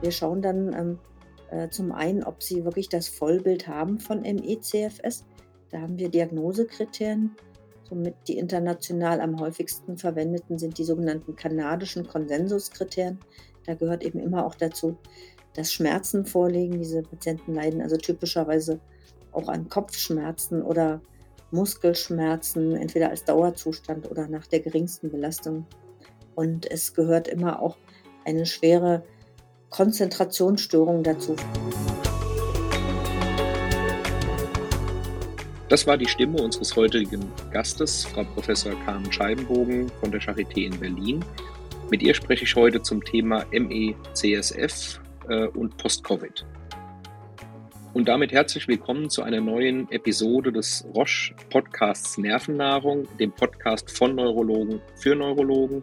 Wir schauen dann ähm, äh, zum einen, ob sie wirklich das Vollbild haben von ME-CFS. Da haben wir Diagnosekriterien. Somit die international am häufigsten verwendeten sind die sogenannten kanadischen Konsensuskriterien. Da gehört eben immer auch dazu, dass Schmerzen vorliegen. Diese Patienten leiden also typischerweise auch an Kopfschmerzen oder Muskelschmerzen, entweder als Dauerzustand oder nach der geringsten Belastung. Und es gehört immer auch eine schwere Konzentrationsstörung dazu. Das war die Stimme unseres heutigen Gastes, Frau Professor Carmen Scheibenbogen von der Charité in Berlin. Mit ihr spreche ich heute zum Thema ME-CSF äh, und Post-Covid. Und damit herzlich willkommen zu einer neuen Episode des Roche Podcasts Nervennahrung, dem Podcast von Neurologen für Neurologen.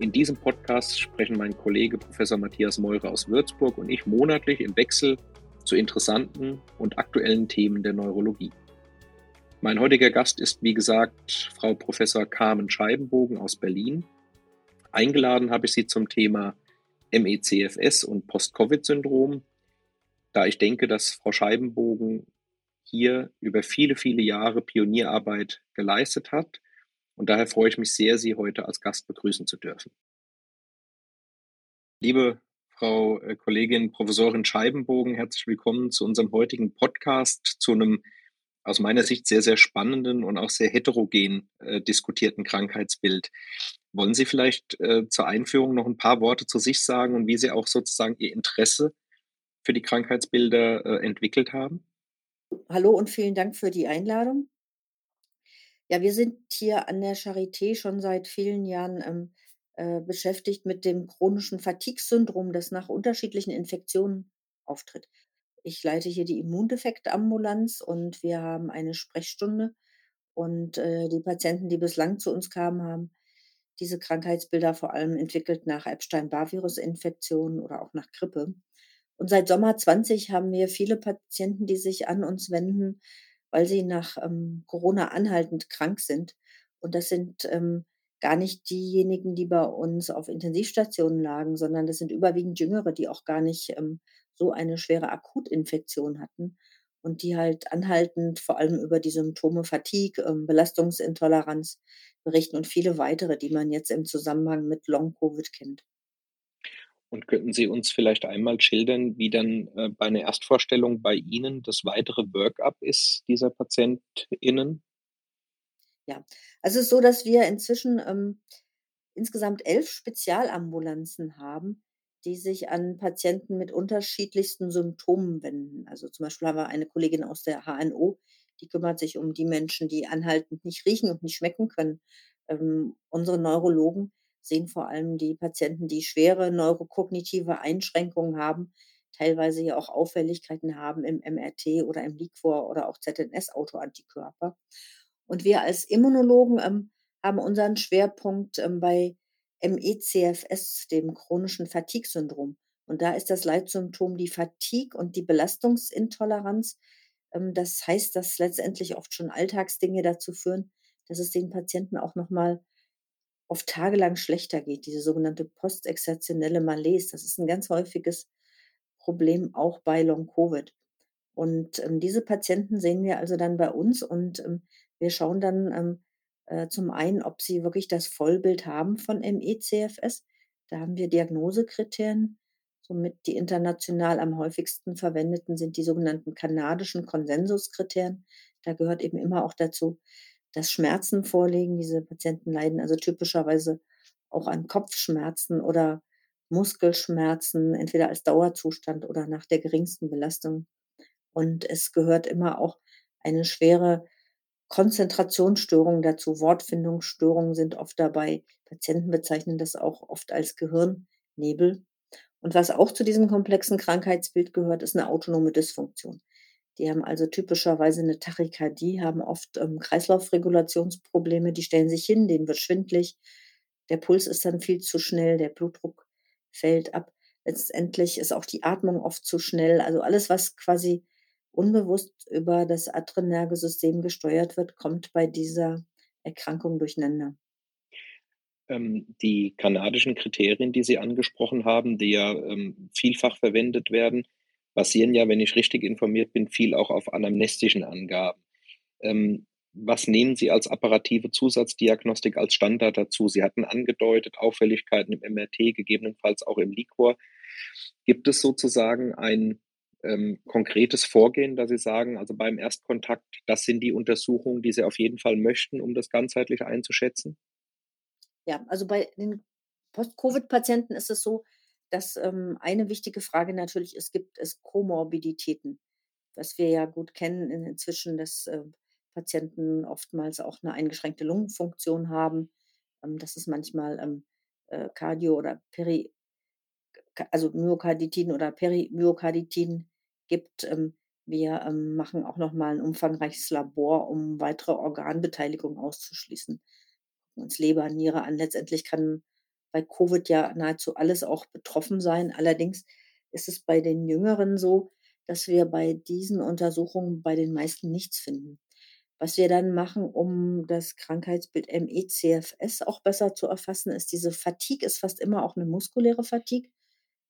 In diesem Podcast sprechen mein Kollege Professor Matthias Meurer aus Würzburg und ich monatlich im Wechsel zu interessanten und aktuellen Themen der Neurologie. Mein heutiger Gast ist, wie gesagt, Frau Professor Carmen Scheibenbogen aus Berlin. Eingeladen habe ich sie zum Thema MECFS und Post-Covid-Syndrom da ich denke, dass Frau Scheibenbogen hier über viele, viele Jahre Pionierarbeit geleistet hat. Und daher freue ich mich sehr, Sie heute als Gast begrüßen zu dürfen. Liebe Frau äh, Kollegin Professorin Scheibenbogen, herzlich willkommen zu unserem heutigen Podcast, zu einem aus meiner Sicht sehr, sehr spannenden und auch sehr heterogen äh, diskutierten Krankheitsbild. Wollen Sie vielleicht äh, zur Einführung noch ein paar Worte zu sich sagen und wie Sie auch sozusagen Ihr Interesse für die Krankheitsbilder äh, entwickelt haben? Hallo und vielen Dank für die Einladung. Ja, wir sind hier an der Charité schon seit vielen Jahren ähm, äh, beschäftigt mit dem chronischen Fatigue-Syndrom, das nach unterschiedlichen Infektionen auftritt. Ich leite hier die Immundefektambulanz und wir haben eine Sprechstunde. Und äh, die Patienten, die bislang zu uns kamen, haben diese Krankheitsbilder vor allem entwickelt nach Epstein-Barr-Virus-Infektionen oder auch nach Grippe. Und seit Sommer 20 haben wir viele Patienten, die sich an uns wenden, weil sie nach ähm, Corona anhaltend krank sind. Und das sind ähm, gar nicht diejenigen, die bei uns auf Intensivstationen lagen, sondern das sind überwiegend Jüngere, die auch gar nicht ähm, so eine schwere Akutinfektion hatten und die halt anhaltend vor allem über die Symptome Fatigue, ähm, Belastungsintoleranz berichten und viele weitere, die man jetzt im Zusammenhang mit Long-Covid kennt. Und könnten Sie uns vielleicht einmal schildern, wie dann äh, bei einer Erstvorstellung bei Ihnen das weitere Workup ist dieser PatientInnen? Ja, also es ist so, dass wir inzwischen ähm, insgesamt elf Spezialambulanzen haben, die sich an Patienten mit unterschiedlichsten Symptomen wenden. Also zum Beispiel haben wir eine Kollegin aus der HNO, die kümmert sich um die Menschen, die anhaltend nicht riechen und nicht schmecken können. Ähm, unsere Neurologen sehen vor allem die Patienten, die schwere neurokognitive Einschränkungen haben, teilweise ja auch Auffälligkeiten haben im MRT oder im Liquor oder auch ZNS-Autoantikörper. Und wir als Immunologen ähm, haben unseren Schwerpunkt ähm, bei MECFS, dem chronischen Fatigue-Syndrom. Und da ist das Leitsymptom die Fatigue und die Belastungsintoleranz. Ähm, das heißt, dass letztendlich oft schon Alltagsdinge dazu führen, dass es den Patienten auch nochmal oft tagelang schlechter geht, diese sogenannte postexertionelle Malaise. Das ist ein ganz häufiges Problem auch bei Long-Covid. Und ähm, diese Patienten sehen wir also dann bei uns und ähm, wir schauen dann ähm, äh, zum einen, ob sie wirklich das Vollbild haben von ME-CFS. Da haben wir Diagnosekriterien. Somit die international am häufigsten verwendeten sind die sogenannten kanadischen Konsensuskriterien. Da gehört eben immer auch dazu, dass Schmerzen vorliegen. Diese Patienten leiden also typischerweise auch an Kopfschmerzen oder Muskelschmerzen, entweder als Dauerzustand oder nach der geringsten Belastung. Und es gehört immer auch eine schwere Konzentrationsstörung dazu. Wortfindungsstörungen sind oft dabei. Patienten bezeichnen das auch oft als Gehirnnebel. Und was auch zu diesem komplexen Krankheitsbild gehört, ist eine autonome Dysfunktion. Die haben also typischerweise eine Tachykardie, haben oft ähm, Kreislaufregulationsprobleme, die stellen sich hin, denen wird schwindlig. Der Puls ist dann viel zu schnell, der Blutdruck fällt ab. Letztendlich ist auch die Atmung oft zu schnell. Also alles, was quasi unbewusst über das Adrenergesystem gesteuert wird, kommt bei dieser Erkrankung durcheinander. Ähm, die kanadischen Kriterien, die Sie angesprochen haben, die ja ähm, vielfach verwendet werden, basieren ja, wenn ich richtig informiert bin, viel auch auf anamnestischen Angaben. Ähm, was nehmen Sie als apparative Zusatzdiagnostik als Standard dazu? Sie hatten angedeutet, Auffälligkeiten im MRT, gegebenenfalls auch im Liquor. Gibt es sozusagen ein ähm, konkretes Vorgehen, dass Sie sagen, also beim Erstkontakt, das sind die Untersuchungen, die Sie auf jeden Fall möchten, um das ganzheitlich einzuschätzen? Ja, also bei den Post-Covid-Patienten ist es so, dass ähm, eine wichtige Frage natürlich ist, gibt es Komorbiditäten? Was wir ja gut kennen in, inzwischen, dass äh, Patienten oftmals auch eine eingeschränkte Lungenfunktion haben, ähm, dass es manchmal ähm, äh, Cardio- oder Peri, also Myokarditiden oder Perimyokarditiden gibt. Ähm, wir ähm, machen auch noch mal ein umfangreiches Labor, um weitere Organbeteiligung auszuschließen uns Leber, Niere an. Letztendlich kann bei Covid ja nahezu alles auch betroffen sein. Allerdings ist es bei den Jüngeren so, dass wir bei diesen Untersuchungen bei den meisten nichts finden. Was wir dann machen, um das Krankheitsbild ME-CFS auch besser zu erfassen, ist diese Fatigue, ist fast immer auch eine muskuläre Fatigue.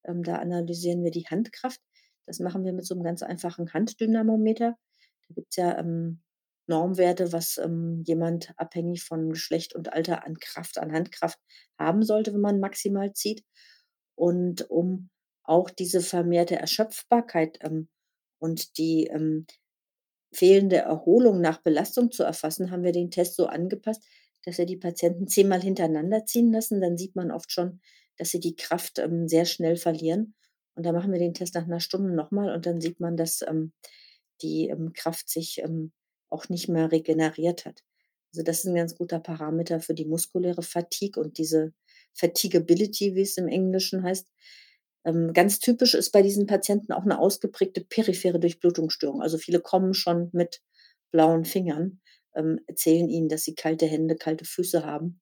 Ähm, da analysieren wir die Handkraft. Das machen wir mit so einem ganz einfachen Handdynamometer. Da gibt's ja ähm, Normwerte, was ähm, jemand abhängig von Geschlecht und Alter an Kraft, an Handkraft haben sollte, wenn man maximal zieht. Und um auch diese vermehrte Erschöpfbarkeit ähm, und die ähm, fehlende Erholung nach Belastung zu erfassen, haben wir den Test so angepasst, dass wir die Patienten zehnmal hintereinander ziehen lassen. Dann sieht man oft schon, dass sie die Kraft ähm, sehr schnell verlieren. Und dann machen wir den Test nach einer Stunde nochmal und dann sieht man, dass ähm, die ähm, Kraft sich ähm, auch nicht mehr regeneriert hat. Also das ist ein ganz guter Parameter für die muskuläre Fatigue und diese Fatigability, wie es im Englischen heißt. Ähm, ganz typisch ist bei diesen Patienten auch eine ausgeprägte periphere Durchblutungsstörung. Also viele kommen schon mit blauen Fingern, ähm, erzählen ihnen, dass sie kalte Hände, kalte Füße haben.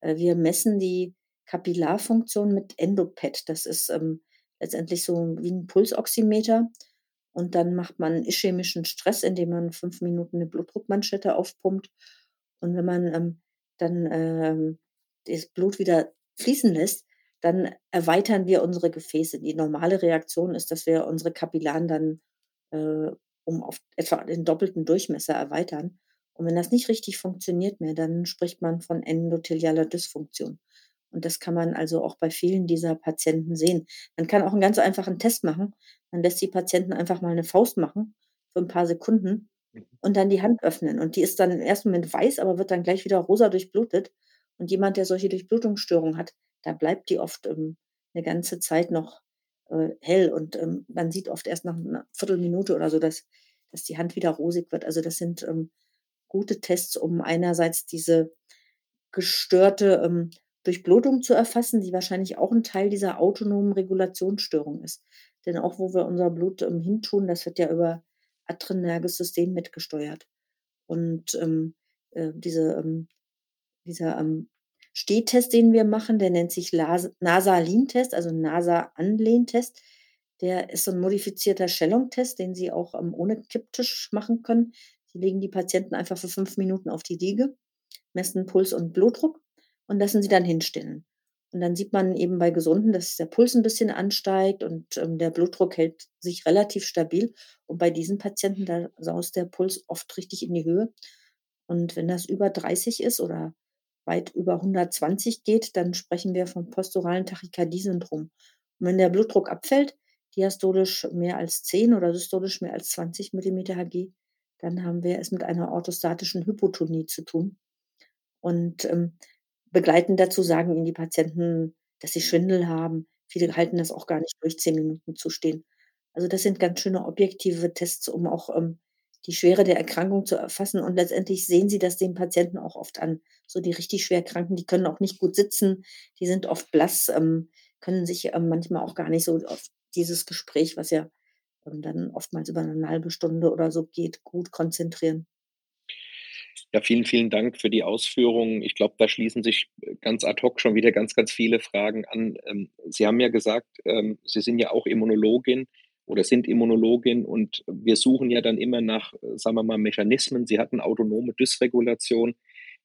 Äh, wir messen die Kapillarfunktion mit Endopet. Das ist ähm, letztendlich so wie ein Pulsoximeter. Und dann macht man ischämischen Stress, indem man fünf Minuten eine Blutdruckmanschette aufpumpt. Und wenn man ähm, dann ähm, das Blut wieder fließen lässt, dann erweitern wir unsere Gefäße. Die normale Reaktion ist, dass wir unsere Kapillaren dann äh, um auf etwa den doppelten Durchmesser erweitern. Und wenn das nicht richtig funktioniert mehr, dann spricht man von endothelialer Dysfunktion. Und das kann man also auch bei vielen dieser Patienten sehen. Man kann auch einen ganz einfachen Test machen. Man lässt die Patienten einfach mal eine Faust machen für ein paar Sekunden Mhm. und dann die Hand öffnen. Und die ist dann im ersten Moment weiß, aber wird dann gleich wieder rosa durchblutet. Und jemand, der solche Durchblutungsstörungen hat, da bleibt die oft, ähm, 'ne ganze Zeit noch, äh, hell und, ähm, man sieht oft erst nach einer Viertelminute oder so, dass dass die Hand wieder rosig wird. Also, das sind, ähm, gute Tests, um einerseits diese gestörte, ähm, Durchblutung zu erfassen, die wahrscheinlich auch ein Teil dieser autonomen Regulationsstörung ist. Denn auch wo wir unser Blut, ähm, hintun, das wird ja über adrenerges System mitgesteuert. Und, ähm, äh, diese, ähm dieser, ähm, Stehtest, den wir machen, der nennt sich Las Nasalin-Test, also NASA-Anlehntest. Der ist so 'n modifizierter Schellung-Test, den Sie auch, ähm, ohne Kipptisch machen können. Sie legen die Patienten einfach für 5 Minuten auf die Liege, messen Puls und Blutdruck und lassen sie dann hinstellen. Und dann sieht man eben bei Gesunden, dass der Puls 'n bisschen ansteigt und, ähm, der Blutdruck hält sich relativ stabil. Und bei diesen Patienten, da saust der Puls oft richtig in die Höhe. Und wenn das über 30 ist oder weit über 120 geht, dann sprechen wir vom posturalen Tachykardie-Syndrom. Und wenn der Blutdruck abfällt, diastolisch mehr als 10 oder systolisch mehr als 20 Millimeter Hg, dann haben wir es mit einer orthostatischen Hypotonie zu tun. Und, ähm, begleitend dazu sagen Ihnen die Patienten, dass sie Schwindel haben. Viele halten das auch gar nicht durch, 10 Minuten zu stehen. Also, das sind ganz schöne objektive Tests, um auch, ähm, die Schwere der Erkrankung zu erfassen. Und letztendlich sehen Sie das den Patienten auch oft an. So die richtig schwer Kranken, die können auch nicht gut sitzen, die sind oft blass, ähm, können sich, ähm, manchmal auch gar nicht so auf dieses Gespräch, was ja, ähm, dann oftmals über eine halbe Stunde oder so geht, gut konzentrieren. Ja, vielen, vielen Dank für die Ausführungen. Ich glaube, da schließen sich äh, ganz ad hoc schon wieder ganz, ganz viele Fragen an. Ähm, Sie haben ja gesagt, ähm, Sie sind ja auch Immunologin oder sind Immunologin und wir suchen ja dann immer nach, äh, sagen wir mal, Mechanismen. Sie hatten autonome Dysregulation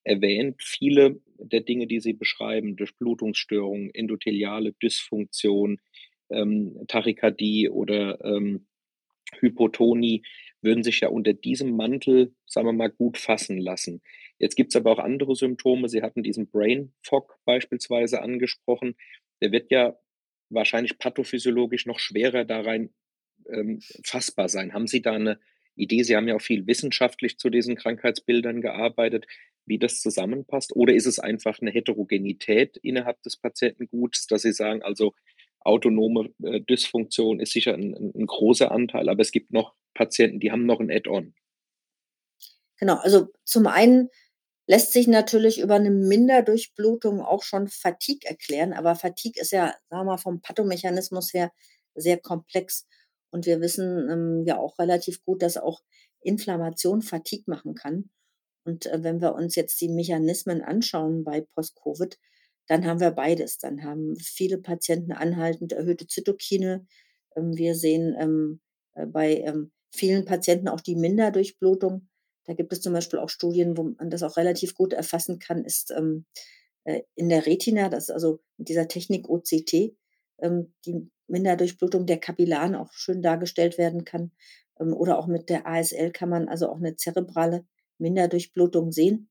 erwähnt, viele der Dinge, die Sie beschreiben, Durchblutungsstörungen, endotheliale Dysfunktion, ähm, Tachykardie oder ähm, Hypotonie, würden sich ja unter diesem Mantel, sagen wir mal, gut fassen lassen. Jetzt gibt es aber auch andere Symptome. Sie hatten diesen Brain Fog beispielsweise angesprochen. Der wird ja wahrscheinlich pathophysiologisch noch schwerer da rein ähm, fassbar sein. Haben Sie da eine Idee? Sie haben ja auch viel wissenschaftlich zu diesen Krankheitsbildern gearbeitet, wie das zusammenpasst. Oder ist es einfach eine Heterogenität innerhalb des Patientenguts, dass Sie sagen, also autonome äh, Dysfunktion ist sicher ein, ein, ein großer Anteil, aber es gibt noch Patienten, die haben noch ein Add-on. Genau, also zum einen lässt sich natürlich über eine Minderdurchblutung auch schon Fatigue erklären, aber Fatigue ist ja, sagen wir mal, vom Pathomechanismus her sehr komplex. Und wir wissen ähm, ja auch relativ gut, dass auch Inflammation Fatigue machen kann. Und äh, wenn wir uns jetzt die Mechanismen anschauen bei Post-Covid, dann haben wir beides. Dann haben viele Patienten anhaltend erhöhte Zytokine. Ähm, wir sehen ähm, äh, bei ähm, vielen Patienten auch die Minderdurchblutung. Da gibt es zum Beispiel auch Studien, wo man das auch relativ gut erfassen kann, ist ähm, äh, in der Retina, das ist also mit dieser Technik OCT, ähm, die Minderdurchblutung der Kapillaren auch schön dargestellt werden kann. Ähm, oder auch mit der ASL kann man also auch eine zerebrale Minderdurchblutung sehen.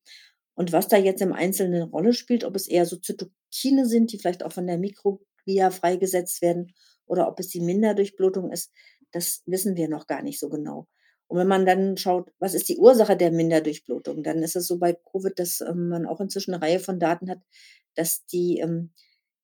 Und was da jetzt im Einzelnen eine Rolle spielt, ob es eher so Zytokine sind, die vielleicht auch von der Mikroglia freigesetzt werden, oder ob es die Minderdurchblutung ist, das wissen wir noch gar nicht so genau. Und wenn man dann schaut, was ist die Ursache der Minderdurchblutung, dann ist es so bei Covid, dass ähm, man auch inzwischen eine Reihe von Daten hat, dass die ähm,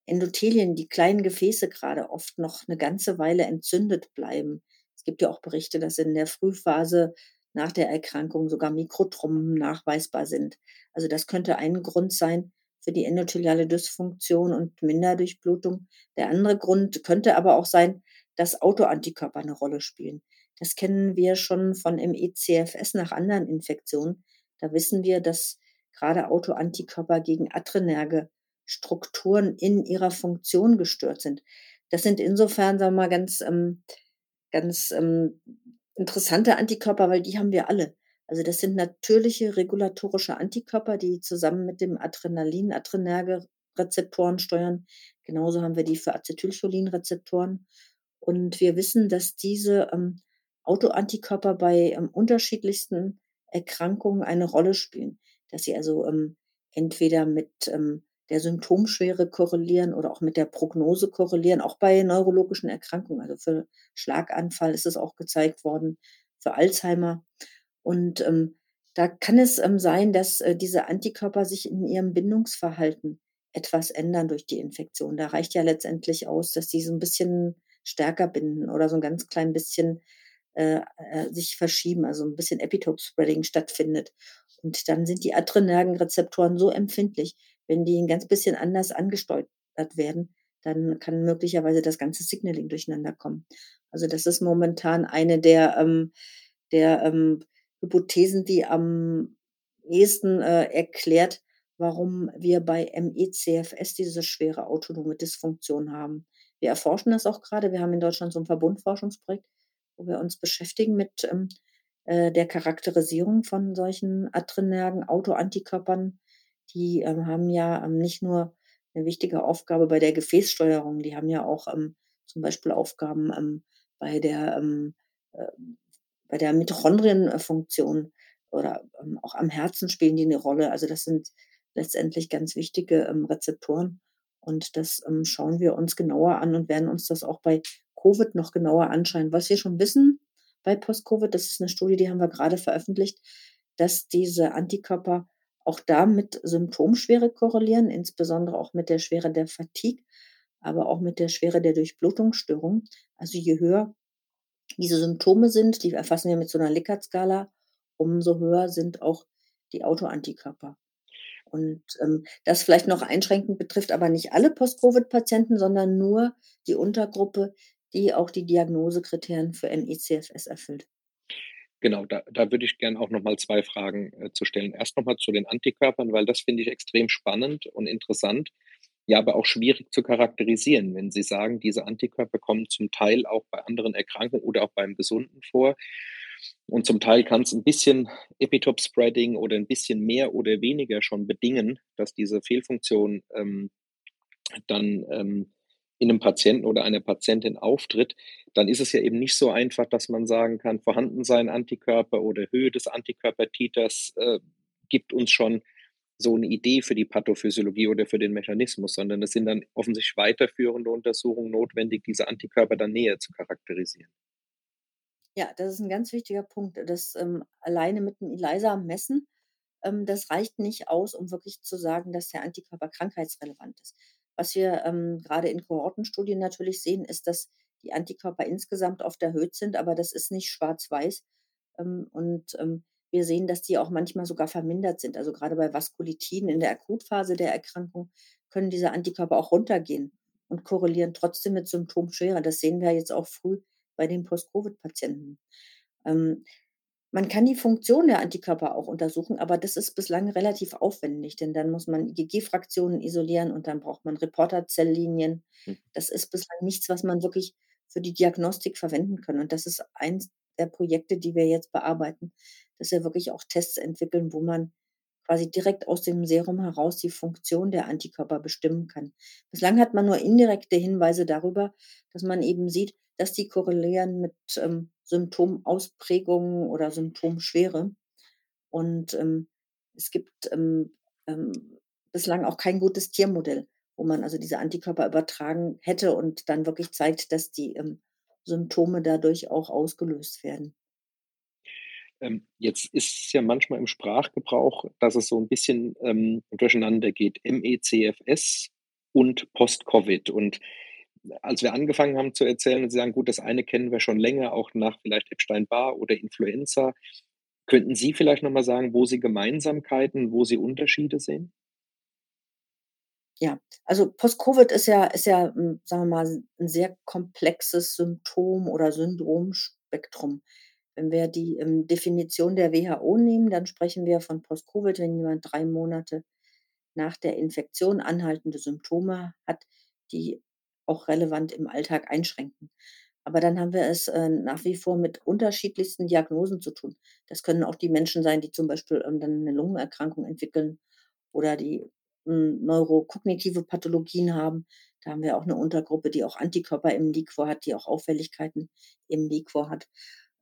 Endothelien, die kleinen Gefäße gerade oft noch eine ganze Weile entzündet bleiben. Es gibt ja auch Berichte, dass in der Frühphase nach der Erkrankung sogar Mikrothromben nachweisbar sind. Also das könnte ein Grund sein für die endotheliale Dysfunktion und Minderdurchblutung. Der andere Grund könnte aber auch sein, dass Autoantikörper eine Rolle spielen. Das kennen wir schon von MECFS nach anderen Infektionen. Da wissen wir, dass gerade Autoantikörper gegen adrenerge Strukturen in ihrer Funktion gestört sind. Das sind insofern, sagen wir mal, ganz, ähm, ganz ähm, interessante Antikörper, weil die haben wir alle. Also das sind natürliche regulatorische Antikörper, die zusammen mit dem Adrenalin, adrenerge Rezeptoren steuern. Genauso haben wir die für Acetylcholinrezeptoren. Und wir wissen, dass diese ähm, Autoantikörper bei ähm, unterschiedlichsten Erkrankungen eine Rolle spielen. Dass sie also ähm, entweder mit ähm, der Symptomschwere korrelieren oder auch mit der Prognose korrelieren, auch bei neurologischen Erkrankungen. Also für Schlaganfall ist es auch gezeigt worden, für Alzheimer. Und ähm, da kann es ähm, sein, dass äh, diese Antikörper sich in ihrem Bindungsverhalten etwas ändern durch die Infektion. Da reicht ja letztendlich aus, dass sie so ein bisschen stärker binden oder so ein ganz klein bisschen äh, äh, sich verschieben, also ein bisschen Epitope-Spreading stattfindet. Und dann sind die Adrenergenrezeptoren so empfindlich, wenn die ein ganz bisschen anders angesteuert werden, dann kann möglicherweise das ganze Signaling durcheinander kommen. Also das ist momentan eine der, ähm, der ähm, Hypothesen, die am ehesten äh, erklärt, warum wir bei MECFS diese schwere autonome Dysfunktion haben. Wir erforschen das auch gerade. Wir haben in Deutschland so ein Verbundforschungsprojekt, wo wir uns beschäftigen mit ähm, äh, der Charakterisierung von solchen adrenergen Autoantikörpern die ähm, haben ja ähm, nicht nur eine wichtige Aufgabe bei der Gefäßsteuerung, die haben ja auch ähm, zum Beispiel Aufgaben ähm, bei der, ähm, äh, bei der Mitochondrienfunktion oder auch am Herzen spielen die eine Rolle. Also das sind letztendlich ganz wichtige Rezeptoren. Und das ähm, schauen wir uns genauer an und werden uns das auch bei Covid noch genauer anschauen. Was wir schon wissen bei Post-Covid, das ist eine Studie, die haben wir gerade veröffentlicht, dass diese Antikörper auch da mit Symptomschwere korrelieren, insbesondere auch mit der Schwere der Fatigue, aber auch mit der Schwere der Durchblutungsstörung. Also je höher diese Symptome sind, die erfassen wir mit so einer Likert-Skala, umso höher sind auch die Autoantikörper. Und ähm, das vielleicht noch einschränkend betrifft aber nicht alle Post-Covid-Patienten, sondern nur die Untergruppe, die auch die Diagnosekriterien für MECFS erfüllt. Genau, da, da würde ich gerne auch nochmal zwei Fragen äh, zu stellen. Erst nochmal zu den Antikörpern, weil das finde ich extrem spannend und interessant, ja, aber auch schwierig zu charakterisieren. Wenn Sie sagen, diese Antikörper kommen zum Teil auch bei anderen Erkrankungen oder auch beim Gesunden vor, Und zum Teil kann es ein bisschen Epitope-Spreading oder ein bisschen mehr oder weniger schon bedingen, dass diese Fehlfunktion ähm, dann ähm, in einem Patienten oder einer Patientin auftritt, dann ist es ja eben nicht so einfach, dass man sagen kann, vorhanden sein Antikörper oder Höhe des Antikörpertiters äh, gibt uns schon so eine Idee für die Pathophysiologie oder für den Mechanismus, sondern es sind dann offensichtlich weiterführende Untersuchungen notwendig, diese Antikörper dann näher zu charakterisieren. Ja, das ist ein ganz wichtiger Punkt. Das, ähm, alleine mit dem ELISA messen, ähm, das reicht nicht aus, um wirklich zu sagen, dass der Antikörper krankheitsrelevant ist. Was wir, ähm, grade in Kohortenstudien natürlich sehen, ist, dass die Antikörper insgesamt oft erhöht sind, aber das ist nicht schwarz-weiß. Ähm, und, ähm, wir sehen, dass die auch manchmal sogar vermindert sind. Also, gerade bei Vaskulitin in der Akutphase der Erkrankung können diese Antikörper auch runtergehen und korrelieren trotzdem mit Symptomschwere. Das sehen wir jetzt auch früh bei den Post-Covid-Patienten. Ähm, man kann die Funktion der Antikörper auch untersuchen, aber das ist bislang relativ aufwendig, denn dann muss man IgG-Fraktionen isolieren und dann braucht man Reporterzelllinien. Hm. Das ist bislang nichts, was man wirklich für die Diagnostik verwenden kann. Und das ist eins der Projekte, die wir jetzt bearbeiten, dass wir wirklich auch Tests entwickeln, wo man quasi direkt aus dem Serum heraus die Funktion der Antikörper bestimmen kann. Bislang hat man nur indirekte Hinweise darüber, dass man eben sieht, dass die korrelieren mit, ähm, Symptomausprägungen oder Symptomschwere. Und, ähm, es gibt, ähm, ähm, bislang auch kein gutes Tiermodell, wo man also diese Antikörper übertragen hätte und dann wirklich zeigt, dass die, ähm, Symptome dadurch auch ausgelöst werden. Ähm, jetzt ist es ja manchmal im Sprachgebrauch, dass es so ein bisschen, durcheinander geht, MECFS und Post-Covid. Und als wir angefangen haben zu erzählen und Sie sagen: „Gut, das eine kennen wir schon länger, auch nach vielleicht Epstein-Barr oder Influenza.“ Könnten Sie vielleicht noch mal sagen, wo Sie Gemeinsamkeiten, wo Sie Unterschiede sehen? Ja, also Post-Covid ist ja ist ja, hm, sagen wir mal, ein sehr komplexes Symptom oder Syndromspektrum. Wenn wir die, ähm, Definition der WHO nehmen, dann sprechen wir von Post-Covid, wenn jemand 3 Monate nach der Infektion anhaltende Symptome hat, die auch relevant im Alltag einschränken. Aber dann haben wir es, äh, nach wie vor mit unterschiedlichsten Diagnosen zu tun. Das können auch die Menschen sein, die zum Beispiel, ähm, dann 'ne Lungenerkrankung entwickeln oder die, hm, neurokognitive Pathologien haben. Da haben wir auch eine Untergruppe, die auch Antikörper im Liquor hat, die auch Auffälligkeiten im Liquor hat.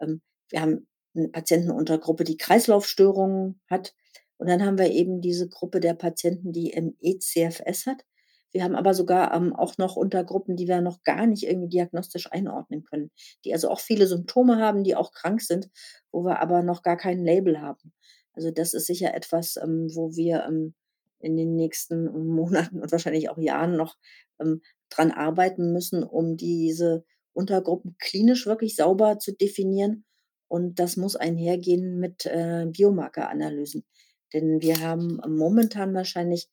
Ähm, wir haben eine Patientenuntergruppe, die Kreislaufstörungen hat. Und dann haben wir eben diese Gruppe der Patienten, die ME/CFS hat. Wir haben aber sogar, ähm, auch noch Untergruppen, die wir noch gar nicht irgendwie diagnostisch einordnen können, die also auch viele Symptome haben, die auch krank sind, wo wir aber noch gar kein Label haben. Also, das ist sicher etwas, ähm, wo wir, ähm, in den nächsten Monaten und wahrscheinlich auch Jahren noch, ähm, dran arbeiten müssen, um diese Untergruppen klinisch wirklich sauber zu definieren. Und das muss einhergehen mit, äh, Biomarkeranalysen. Denn wir haben momentan wahrscheinlich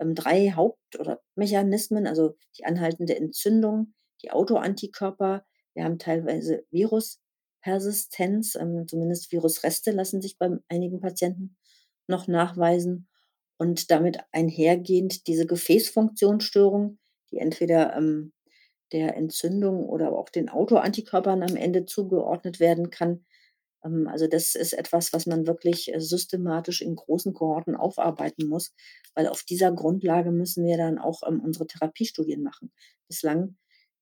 ähm, 3 Haupt oder Mechanismen, also die anhaltende Entzündung, die Autoantikörper. Wir haben teilweise Viruspersistenz, ähm, zumindest Virusreste lassen sich bei einigen Patienten noch nachweisen und damit einhergehend diese Gefäßfunktionsstörung, die entweder, ähm, der Entzündung oder auch den Autoantikörpern am Ende zugeordnet werden kann. Ähm, also das ist etwas, was man wirklich, äh, systematisch in großen Kohorten aufarbeiten muss, weil auf dieser Grundlage müssen wir dann auch, ähm, unsere Therapiestudien machen. Bislang,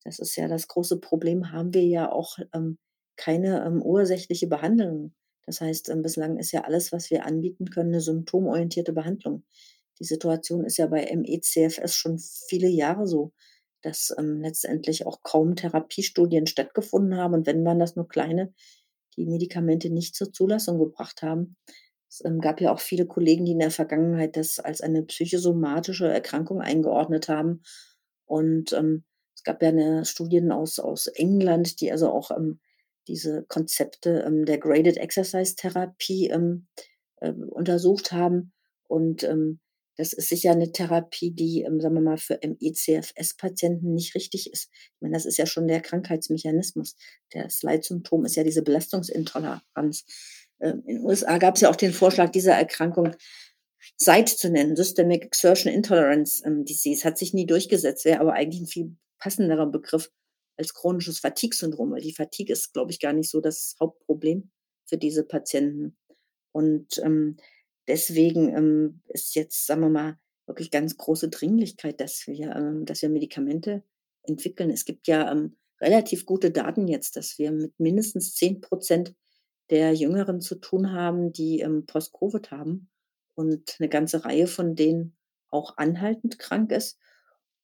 das ist ja das große Problem, haben wir ja auch, ähm, keine, ursächliche Behandlung. Das heißt, bislang ist ja alles, was wir anbieten können, eine symptomorientierte Behandlung. Die Situation ist ja bei ME/CFS schon viele Jahre so, dass, letztendlich auch kaum Therapiestudien stattgefunden haben und wenn, waren das nur kleine die Medikamente nicht zur Zulassung gebracht haben. Es, ähm, gab ja auch viele Kollegen, die in der Vergangenheit das als eine psychosomatische Erkrankung eingeordnet haben. Und, ähm, es gab ja 'ne Studien aus aus England, die also auch, ähm, diese Konzepte, ähm, der Graded Exercise Therapie, ähm, ähm, untersucht haben. Und, ähm, das ist sicher eine Therapie, die, ähm, sagen wir mal, für ME/CFS-Patienten nicht richtig ist. Ich meine, das ist ja schon der Krankheitsmechanismus. Das Leitsymptom ist ja diese Belastungsintoleranz. Ähm, in den USA gab es ja auch den Vorschlag, dieser Erkrankung SIDE zu nennen, Systemic Exertion Intolerance, ähm, Disease. Hat sich nie durchgesetzt, wäre aber eigentlich ein viel passenderer Begriff als chronisches Fatigue-Syndrom, weil die Fatigue ist, glaube ich, gar nicht so das Hauptproblem. für diese Patienten. Und ähm, deswegen ähm, ist jetzt, sagen wir mal, wirklich ganz große Dringlichkeit, dass wir, ähm, dass wir Medikamente entwickeln. Es gibt ja ähm, relativ gute Daten jetzt, dass wir mit mindestens 10 Prozent der Jüngeren zu tun haben, die ähm, Post-Covid haben und eine ganze Reihe von denen auch anhaltend krank ist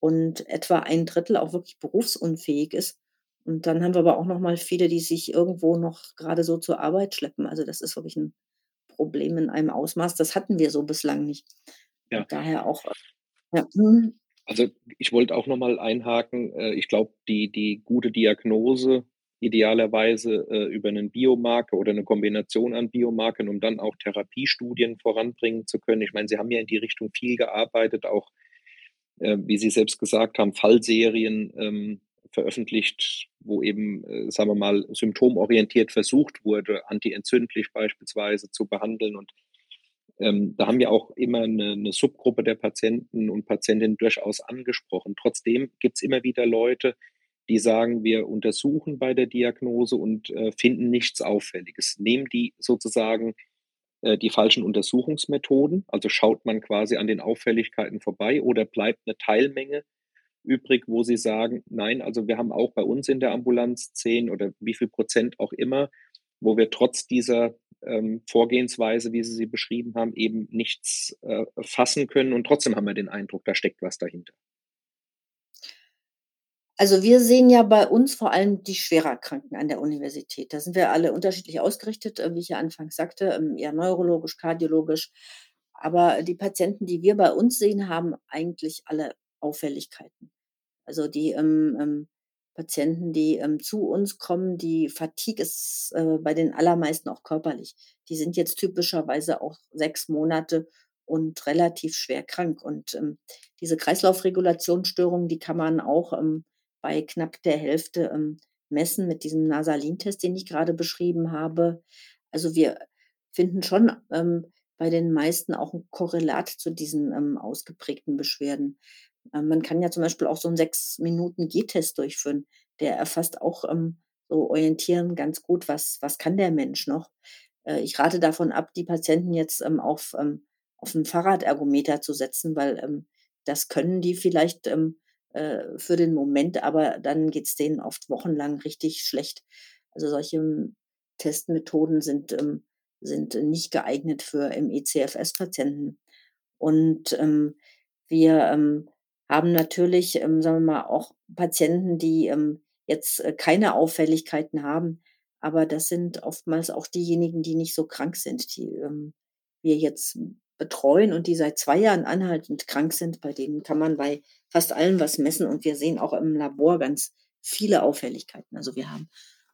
und etwa ein Drittel auch wirklich berufsunfähig ist. Und dann haben wir aber auch noch mal viele, die sich irgendwo noch gerade so zur Arbeit schleppen. Also, das ist wirklich ein Problem in einem Ausmaß, das hatten wir so bislang nicht. Ja. Daher auch ja, mhm. Also, ich wollte auch noch mal einhaken. Äh, ich glaube, die die gute Diagnose idealerweise, äh, über einen Biomarker oder eine Kombination an Biomarkern, um dann auch Therapiestudien voranbringen zu können. Ich meine, Sie haben ja in die Richtung viel gearbeitet, auch, äh, wie Sie selbst gesagt haben, Fallserien, ähm, veröffentlicht, wo eben, äh, sagen wir mal, symptomorientiert versucht wurde, antientzündlich beispielsweise zu behandeln. Und ähm, da haben wir auch immer eine, eine, Subgruppe der Patienten und Patientinnen durchaus angesprochen. Trotzdem gibt es immer wieder Leute, die sagen, wir untersuchen bei der Diagnose und äh, finden nichts Auffälliges. Nehmen die sozusagen äh, die falschen Untersuchungsmethoden, also schaut man quasi an den Auffälligkeiten vorbei oder bleibt eine Teilmenge übrig, wo Sie sagen, nein, also wir haben auch bei uns in der Ambulanz 10 oder wie viel Prozent auch immer, wo wir trotz dieser ähm, Vorgehensweise, wie Sie sie beschrieben haben, eben nichts äh, fassen können und trotzdem haben wir den Eindruck, da steckt was dahinter. Also, wir sehen ja bei uns vor allem die schwer Erkrankten an der Universität. Da sind wir alle unterschiedlich ausgerichtet, äh, wie ich ja anfangs sagte, ähm, eher neurologisch, kardiologisch. Aber die Patienten, die wir bei uns sehen, haben eigentlich alle Auffälligkeiten. Also die ähm, ähm, Patienten, die ähm, zu uns kommen, die Fatigue ist äh, bei den allermeisten auch körperlich. Die sind jetzt typischerweise auch sechs Monate und relativ schwer krank. Und ähm, diese Kreislaufregulationsstörungen, die kann man auch ähm, bei knapp der Hälfte ähm, messen mit diesem Nasalintest, den ich gerade beschrieben habe. Also wir finden schon ähm, bei den meisten auch ein Korrelat zu diesen ähm, ausgeprägten Beschwerden. Ähm, man kann ja zum Beispiel auch so 'n 6 Minuten Geh-Test durchführen. Der erfasst auch, ähm, so orientieren ganz gut, was was kann der Mensch noch. Äh, ich rate davon ab, die Patienten jetzt, ähm, auf ähm, auf 'n Fahrradergometer zu setzen, weil, ähm, das können die vielleicht, ähm, äh, für den Moment, aber dann geht's denen oft wochenlang richtig schlecht. Also, solche, hm, Testmethoden sind, ähm sind nicht geeignet für ME/CFS-Patienten. Und, ähm, wir, ähm haben natürlich, ähm, sagen wir mal, auch Patienten, die, ähm, jetzt, äh, keine Auffälligkeiten haben, aber das sind oftmals auch diejenigen, die nicht so krank sind, die, ähm, wir jetzt betreuen und die seit 2 Jahren anhaltend krank sind. Bei denen kann man bei fast allen was messen und wir sehen auch im Labor ganz viele Auffälligkeiten. Also, wir haben,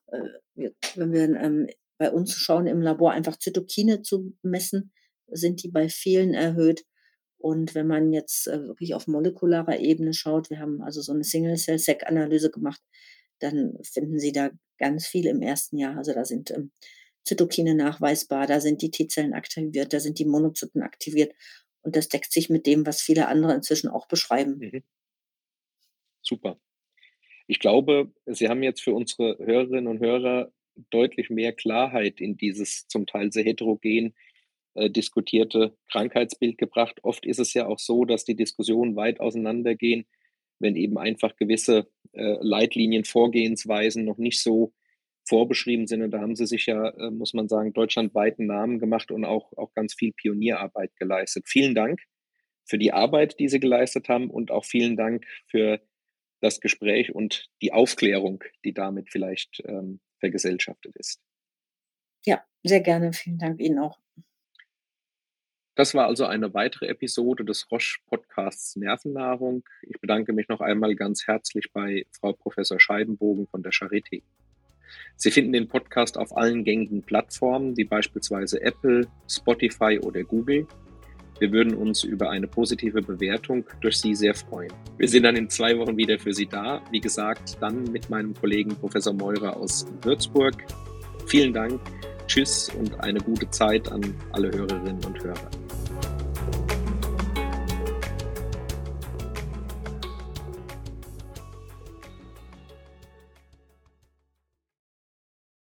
äh, wir wenn wir, ähm, bei uns schauen im Labor einfach Zytokine zu messen, sind die bei vielen erhöht. Und wenn man jetzt, äh, wirklich auf molekularer Ebene schaut, wir haben also so 'ne Single-Cell-Seq-Analyse gemacht, dann finden Sie da ganz viel im ersten Jahr. Also, da sind, ähm, Zytokine nachweisbar, da sind die T-Zellen aktiviert, da sind die Monozyten aktiviert und das deckt sich mit dem, was viele andere inzwischen auch beschreiben. Mhm. Super. Ich glaube, Sie haben jetzt für unsere Hörerinnen und Hörer deutlich mehr Klarheit in dieses zum Teil sehr heterogen äh, diskutierte Krankheitsbild gebracht. Oft ist es ja auch so, dass die Diskussionen weit auseinandergehen, wenn eben einfach gewisse äh, Leitlinien, Vorgehensweisen noch nicht so vorbeschrieben sind. Und da haben sie sich ja, äh, muss man sagen, deutschlandweiten Namen gemacht und auch, auch ganz viel Pionierarbeit geleistet. Vielen Dank für die Arbeit, die Sie geleistet haben und auch vielen Dank für das Gespräch und die Aufklärung, die damit vielleicht ähm, vergesellschaftet ist. Ja, sehr gerne. Vielen Dank Ihnen auch. Das war also eine weitere Episode des Roche-Podcasts Nervennahrung. Ich bedanke mich noch einmal ganz herzlich bei Frau Professor Scheibenbogen von der Charité. Sie finden den Podcast auf allen gängigen Plattformen, wie beispielsweise Apple, Spotify oder Google. Wir würden uns über eine positive Bewertung durch Sie sehr freuen. Wir sind dann in zwei Wochen wieder für Sie da. Wie gesagt, dann mit meinem Kollegen Professor Meurer aus Würzburg. Vielen Dank, tschüss und eine gute Zeit an alle Hörerinnen und Hörer.